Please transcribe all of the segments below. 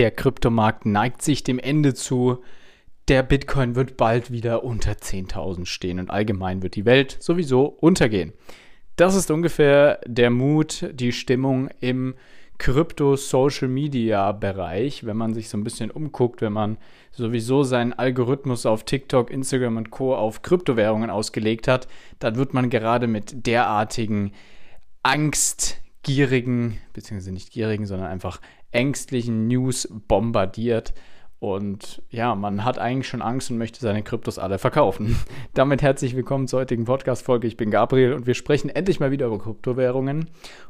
Der Kryptomarkt neigt sich dem Ende zu. Der Bitcoin wird bald wieder unter 10.000 stehen und allgemein wird die Welt sowieso untergehen. Das ist ungefähr der Mut, die Stimmung im Krypto-Social-Media-Bereich, wenn man sich so ein bisschen umguckt, wenn man sowieso seinen Algorithmus auf TikTok, Instagram und Co. auf Kryptowährungen ausgelegt hat, dann wird man gerade mit derartigen angstgierigen, beziehungsweise nicht gierigen, sondern einfach ängstlichen News bombardiert. Und ja, man hat eigentlich schon Angst und möchte seine Kryptos alle verkaufen. Damit herzlich willkommen zur heutigen Podcast-Folge. Ich bin Gabriel und wir sprechen endlich mal wieder über Kryptowährungen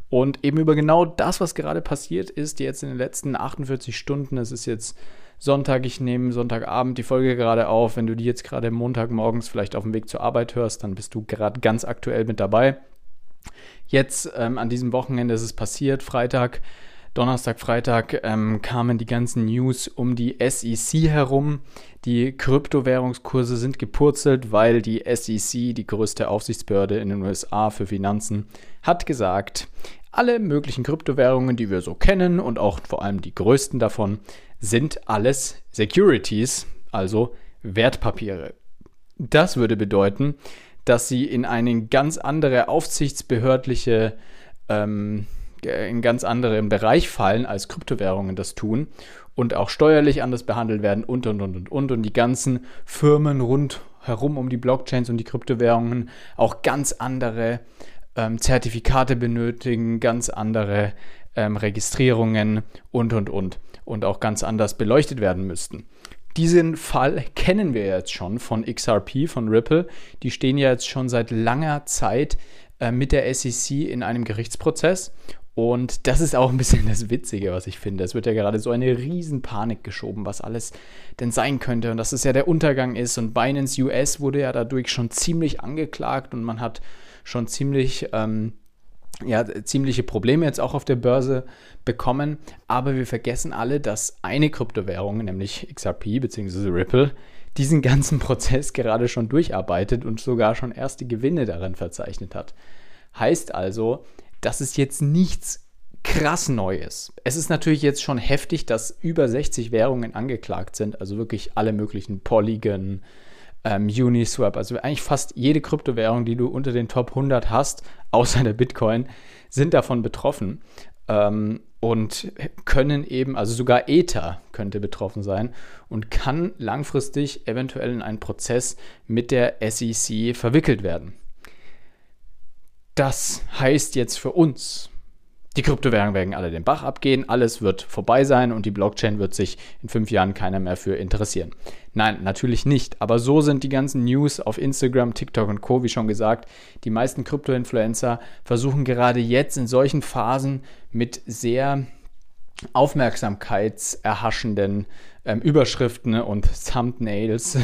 und eben über genau das, was gerade passiert ist, jetzt in den letzten 48 Stunden. Es ist jetzt Sonntag, ich nehme Sonntagabend die Folge gerade auf. Wenn du die jetzt gerade Montagmorgens vielleicht auf dem Weg zur Arbeit hörst, dann bist du gerade ganz aktuell mit dabei. Jetzt ähm, an diesem Wochenende ist es passiert, Freitag Donnerstag, Freitag ähm, kamen die ganzen News um die SEC herum. Die Kryptowährungskurse sind gepurzelt, weil die SEC, die größte Aufsichtsbehörde in den USA für Finanzen, hat gesagt, alle möglichen Kryptowährungen, die wir so kennen und auch vor allem die größten davon, sind alles Securities, also Wertpapiere. Das würde bedeuten, dass sie in eine ganz andere aufsichtsbehördliche ähm, in ganz anderen Bereich fallen, als Kryptowährungen das tun und auch steuerlich anders behandelt werden und und und und und und die ganzen Firmen rundherum um die Blockchains und die Kryptowährungen auch ganz andere ähm, Zertifikate benötigen, ganz andere ähm, Registrierungen und und und und auch ganz anders beleuchtet werden müssten. Diesen Fall kennen wir jetzt schon von XRP, von Ripple. Die stehen ja jetzt schon seit langer Zeit äh, mit der SEC in einem Gerichtsprozess und das ist auch ein bisschen das Witzige, was ich finde. Es wird ja gerade so eine Riesenpanik geschoben, was alles denn sein könnte und dass es ja der Untergang ist. Und Binance US wurde ja dadurch schon ziemlich angeklagt und man hat schon ziemlich, ähm, ja, ziemliche Probleme jetzt auch auf der Börse bekommen. Aber wir vergessen alle, dass eine Kryptowährung, nämlich XRP bzw. Ripple, diesen ganzen Prozess gerade schon durcharbeitet und sogar schon erste Gewinne darin verzeichnet hat. Heißt also, das ist jetzt nichts krass Neues. Es ist natürlich jetzt schon heftig, dass über 60 Währungen angeklagt sind, also wirklich alle möglichen Polygon, ähm, Uniswap, also eigentlich fast jede Kryptowährung, die du unter den Top 100 hast, außer der Bitcoin, sind davon betroffen ähm, und können eben, also sogar Ether könnte betroffen sein und kann langfristig eventuell in einen Prozess mit der SEC verwickelt werden. Das heißt jetzt für uns, die Kryptowährungen werden alle den Bach abgehen, alles wird vorbei sein und die Blockchain wird sich in fünf Jahren keiner mehr für interessieren. Nein, natürlich nicht. Aber so sind die ganzen News auf Instagram, TikTok und Co., wie schon gesagt. Die meisten Krypto-Influencer versuchen gerade jetzt in solchen Phasen mit sehr aufmerksamkeitserhaschenden ähm, Überschriften und Thumbnails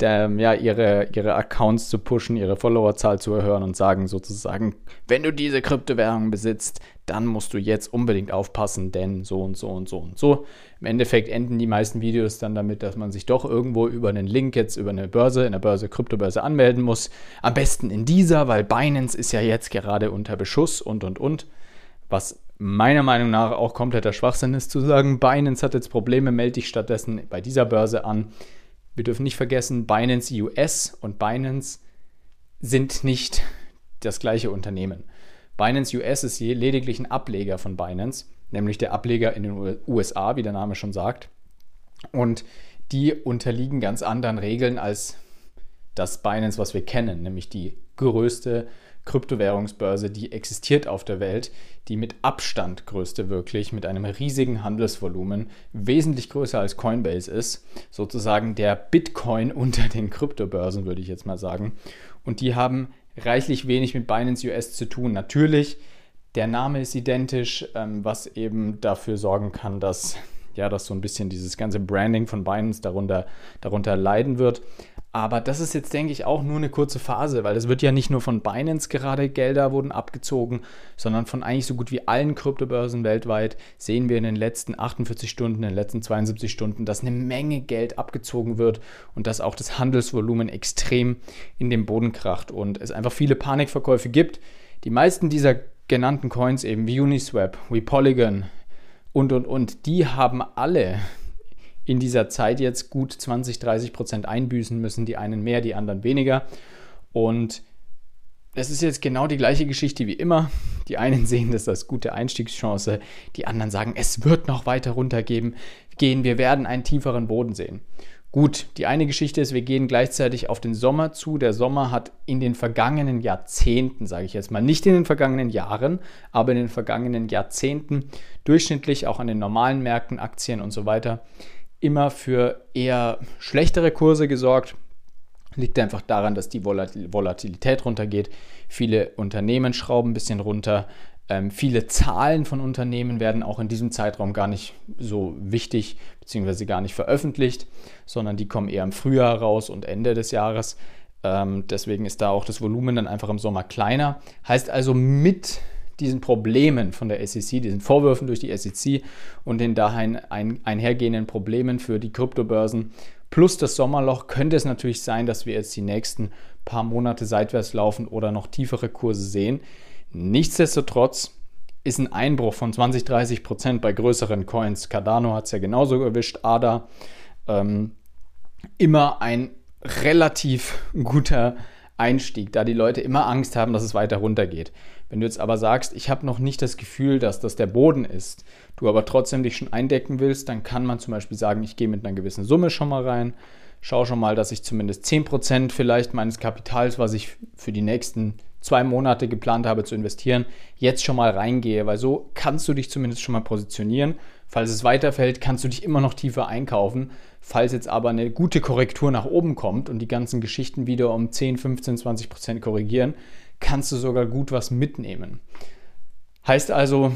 der, ja, ihre, ihre Accounts zu pushen, ihre Followerzahl zu erhöhen und sagen sozusagen, wenn du diese Kryptowährung besitzt, dann musst du jetzt unbedingt aufpassen, denn so und so und so und so. Im Endeffekt enden die meisten Videos dann damit, dass man sich doch irgendwo über einen Link jetzt über eine Börse, in der Börse, Kryptobörse anmelden muss. Am besten in dieser, weil Binance ist ja jetzt gerade unter Beschuss und und und. Was meiner Meinung nach auch kompletter Schwachsinn ist zu sagen, Binance hat jetzt Probleme, melde dich stattdessen bei dieser Börse an. Wir dürfen nicht vergessen, Binance US und Binance sind nicht das gleiche Unternehmen. Binance US ist lediglich ein Ableger von Binance, nämlich der Ableger in den USA, wie der Name schon sagt. Und die unterliegen ganz anderen Regeln als das Binance, was wir kennen, nämlich die größte Kryptowährungsbörse, die existiert auf der Welt, die mit Abstand größte wirklich, mit einem riesigen Handelsvolumen, wesentlich größer als Coinbase ist, sozusagen der Bitcoin unter den Kryptobörsen, würde ich jetzt mal sagen. Und die haben reichlich wenig mit Binance US zu tun. Natürlich, der Name ist identisch, ähm, was eben dafür sorgen kann, dass ja, dass so ein bisschen dieses ganze Branding von Binance darunter, darunter leiden wird. Aber das ist jetzt, denke ich, auch nur eine kurze Phase, weil es wird ja nicht nur von Binance gerade Gelder wurden abgezogen, sondern von eigentlich so gut wie allen Kryptobörsen weltweit sehen wir in den letzten 48 Stunden, in den letzten 72 Stunden, dass eine Menge Geld abgezogen wird und dass auch das Handelsvolumen extrem in den Boden kracht und es einfach viele Panikverkäufe gibt. Die meisten dieser genannten Coins eben wie Uniswap, wie Polygon, und, und, und. Die haben alle in dieser Zeit jetzt gut 20, 30 Prozent einbüßen müssen. Die einen mehr, die anderen weniger. Und es ist jetzt genau die gleiche Geschichte wie immer. Die einen sehen das als gute Einstiegschance, die anderen sagen, es wird noch weiter runtergehen, gehen, wir werden einen tieferen Boden sehen. Gut, die eine Geschichte ist, wir gehen gleichzeitig auf den Sommer zu. Der Sommer hat in den vergangenen Jahrzehnten, sage ich jetzt mal, nicht in den vergangenen Jahren, aber in den vergangenen Jahrzehnten durchschnittlich auch an den normalen Märkten, Aktien und so weiter, immer für eher schlechtere Kurse gesorgt. Liegt einfach daran, dass die Volatilität runtergeht. Viele Unternehmen schrauben ein bisschen runter. Ähm, viele Zahlen von Unternehmen werden auch in diesem Zeitraum gar nicht so wichtig bzw. gar nicht veröffentlicht, sondern die kommen eher im Frühjahr raus und Ende des Jahres. Ähm, deswegen ist da auch das Volumen dann einfach im Sommer kleiner. Heißt also mit diesen Problemen von der SEC, diesen Vorwürfen durch die SEC und den dahin ein, einhergehenden Problemen für die Kryptobörsen plus das Sommerloch könnte es natürlich sein, dass wir jetzt die nächsten paar Monate seitwärts laufen oder noch tiefere Kurse sehen. Nichtsdestotrotz ist ein Einbruch von 20, 30 Prozent bei größeren Coins, Cardano hat es ja genauso erwischt, ADA, ähm, immer ein relativ guter Einstieg, da die Leute immer Angst haben, dass es weiter runtergeht. Wenn du jetzt aber sagst, ich habe noch nicht das Gefühl, dass das der Boden ist, du aber trotzdem dich schon eindecken willst, dann kann man zum Beispiel sagen, ich gehe mit einer gewissen Summe schon mal rein, schaue schon mal, dass ich zumindest 10% vielleicht meines Kapitals, was ich für die nächsten zwei Monate geplant habe zu investieren, jetzt schon mal reingehe, weil so kannst du dich zumindest schon mal positionieren. Falls es weiterfällt, kannst du dich immer noch tiefer einkaufen. Falls jetzt aber eine gute Korrektur nach oben kommt und die ganzen Geschichten wieder um 10, 15, 20 Prozent korrigieren, kannst du sogar gut was mitnehmen. Heißt also,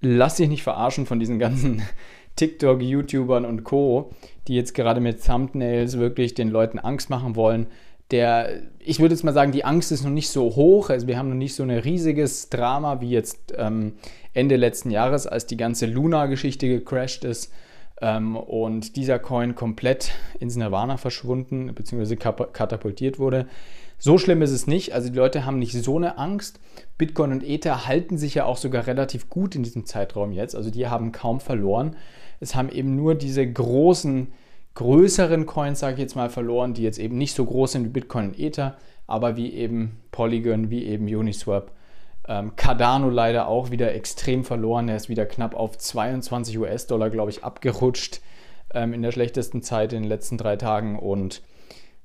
lass dich nicht verarschen von diesen ganzen TikTok, YouTubern und Co., die jetzt gerade mit Thumbnails wirklich den Leuten Angst machen wollen. Der, ich würde jetzt mal sagen, die Angst ist noch nicht so hoch. Also wir haben noch nicht so ein riesiges Drama wie jetzt ähm, Ende letzten Jahres, als die ganze Luna-Geschichte gecrashed ist ähm, und dieser Coin komplett ins Nirvana verschwunden bzw. katapultiert wurde. So schlimm ist es nicht. Also die Leute haben nicht so eine Angst. Bitcoin und Ether halten sich ja auch sogar relativ gut in diesem Zeitraum jetzt. Also die haben kaum verloren. Es haben eben nur diese großen, größeren Coins, sage ich jetzt mal, verloren, die jetzt eben nicht so groß sind wie Bitcoin und Ether, aber wie eben Polygon, wie eben Uniswap. Ähm, Cardano leider auch wieder extrem verloren. Er ist wieder knapp auf 22 US-Dollar, glaube ich, abgerutscht ähm, in der schlechtesten Zeit in den letzten drei Tagen. Und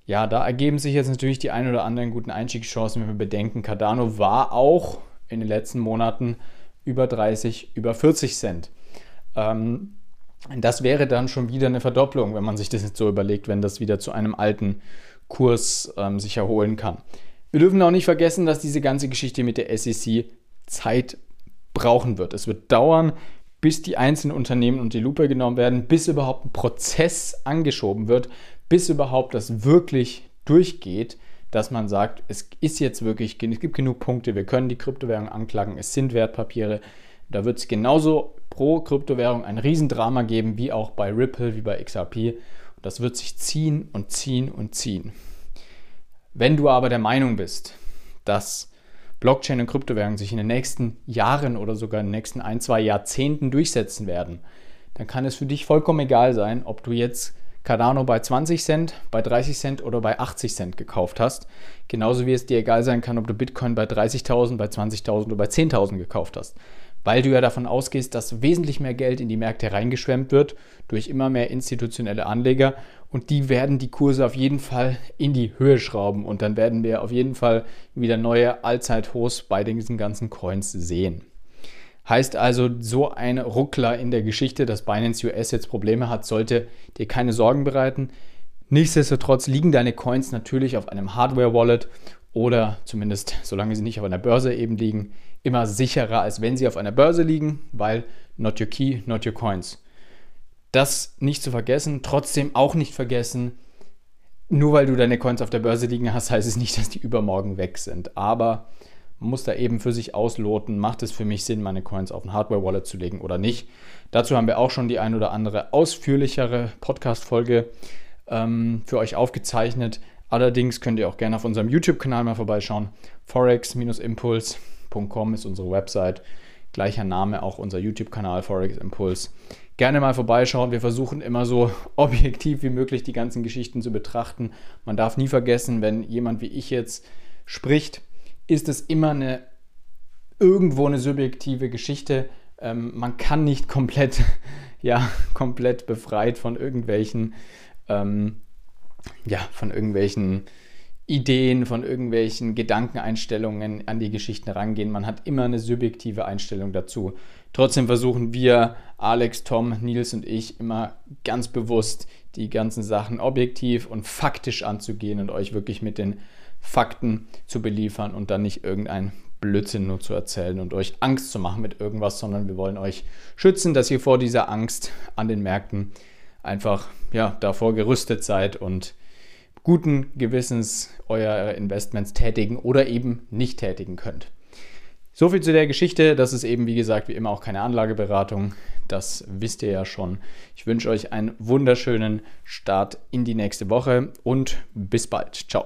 ja, da ergeben sich jetzt natürlich die ein oder anderen guten Einstiegschancen, wenn wir bedenken, Cardano war auch in den letzten Monaten über 30, über 40 Cent. Ähm, das wäre dann schon wieder eine Verdopplung, wenn man sich das jetzt so überlegt, wenn das wieder zu einem alten Kurs ähm, sich erholen kann. Wir dürfen auch nicht vergessen, dass diese ganze Geschichte mit der SEC Zeit brauchen wird. Es wird dauern, bis die einzelnen Unternehmen unter die Lupe genommen werden, bis überhaupt ein Prozess angeschoben wird, bis überhaupt das wirklich durchgeht, dass man sagt, es ist jetzt wirklich, es gibt genug Punkte, wir können die Kryptowährung anklagen, es sind Wertpapiere. Da wird es genauso pro Kryptowährung ein Riesendrama geben, wie auch bei Ripple, wie bei XRP. Und das wird sich ziehen und ziehen und ziehen. Wenn du aber der Meinung bist, dass Blockchain und Kryptowährungen sich in den nächsten Jahren oder sogar in den nächsten ein, zwei Jahrzehnten durchsetzen werden, dann kann es für dich vollkommen egal sein, ob du jetzt Cardano bei 20 Cent, bei 30 Cent oder bei 80 Cent gekauft hast. Genauso wie es dir egal sein kann, ob du Bitcoin bei 30.000, bei 20.000 oder bei 10.000 gekauft hast. Weil du ja davon ausgehst, dass wesentlich mehr Geld in die Märkte reingeschwemmt wird durch immer mehr institutionelle Anleger und die werden die Kurse auf jeden Fall in die Höhe schrauben und dann werden wir auf jeden Fall wieder neue Allzeithochs bei diesen ganzen Coins sehen. Heißt also, so ein Ruckler in der Geschichte, dass Binance US jetzt Probleme hat, sollte dir keine Sorgen bereiten. Nichtsdestotrotz liegen deine Coins natürlich auf einem Hardware-Wallet oder zumindest, solange sie nicht auf einer Börse eben liegen, immer sicherer, als wenn sie auf einer Börse liegen, weil not your key, not your coins. Das nicht zu vergessen, trotzdem auch nicht vergessen, nur weil du deine Coins auf der Börse liegen hast, heißt es nicht, dass die übermorgen weg sind. Aber man muss da eben für sich ausloten, macht es für mich Sinn, meine Coins auf ein Hardware-Wallet zu legen oder nicht. Dazu haben wir auch schon die ein oder andere ausführlichere Podcast-Folge ähm, für euch aufgezeichnet. Allerdings könnt ihr auch gerne auf unserem YouTube-Kanal mal vorbeischauen. forex-impuls.com ist unsere Website. gleicher Name auch unser YouTube-Kanal Forex Impulse. Gerne mal vorbeischauen. Wir versuchen immer so objektiv wie möglich die ganzen Geschichten zu betrachten. Man darf nie vergessen, wenn jemand wie ich jetzt spricht, ist es immer eine irgendwo eine subjektive Geschichte. Ähm, man kann nicht komplett, ja, komplett befreit von irgendwelchen, ähm, ja, von irgendwelchen Ideen, von irgendwelchen Gedankeneinstellungen an die Geschichten rangehen. Man hat immer eine subjektive Einstellung dazu. Trotzdem versuchen wir, Alex, Tom, Nils und ich, immer ganz bewusst die ganzen Sachen objektiv und faktisch anzugehen und euch wirklich mit den Fakten zu beliefern und dann nicht irgendein Blödsinn nur zu erzählen und euch Angst zu machen mit irgendwas, sondern wir wollen euch schützen, dass ihr vor dieser Angst an den Märkten einfach ja, davor gerüstet seid und guten Gewissens eure Investments tätigen oder eben nicht tätigen könnt. So viel zu der Geschichte. Das ist eben, wie gesagt, wie immer auch keine Anlageberatung. Das wisst ihr ja schon. Ich wünsche euch einen wunderschönen Start in die nächste Woche und bis bald. Ciao.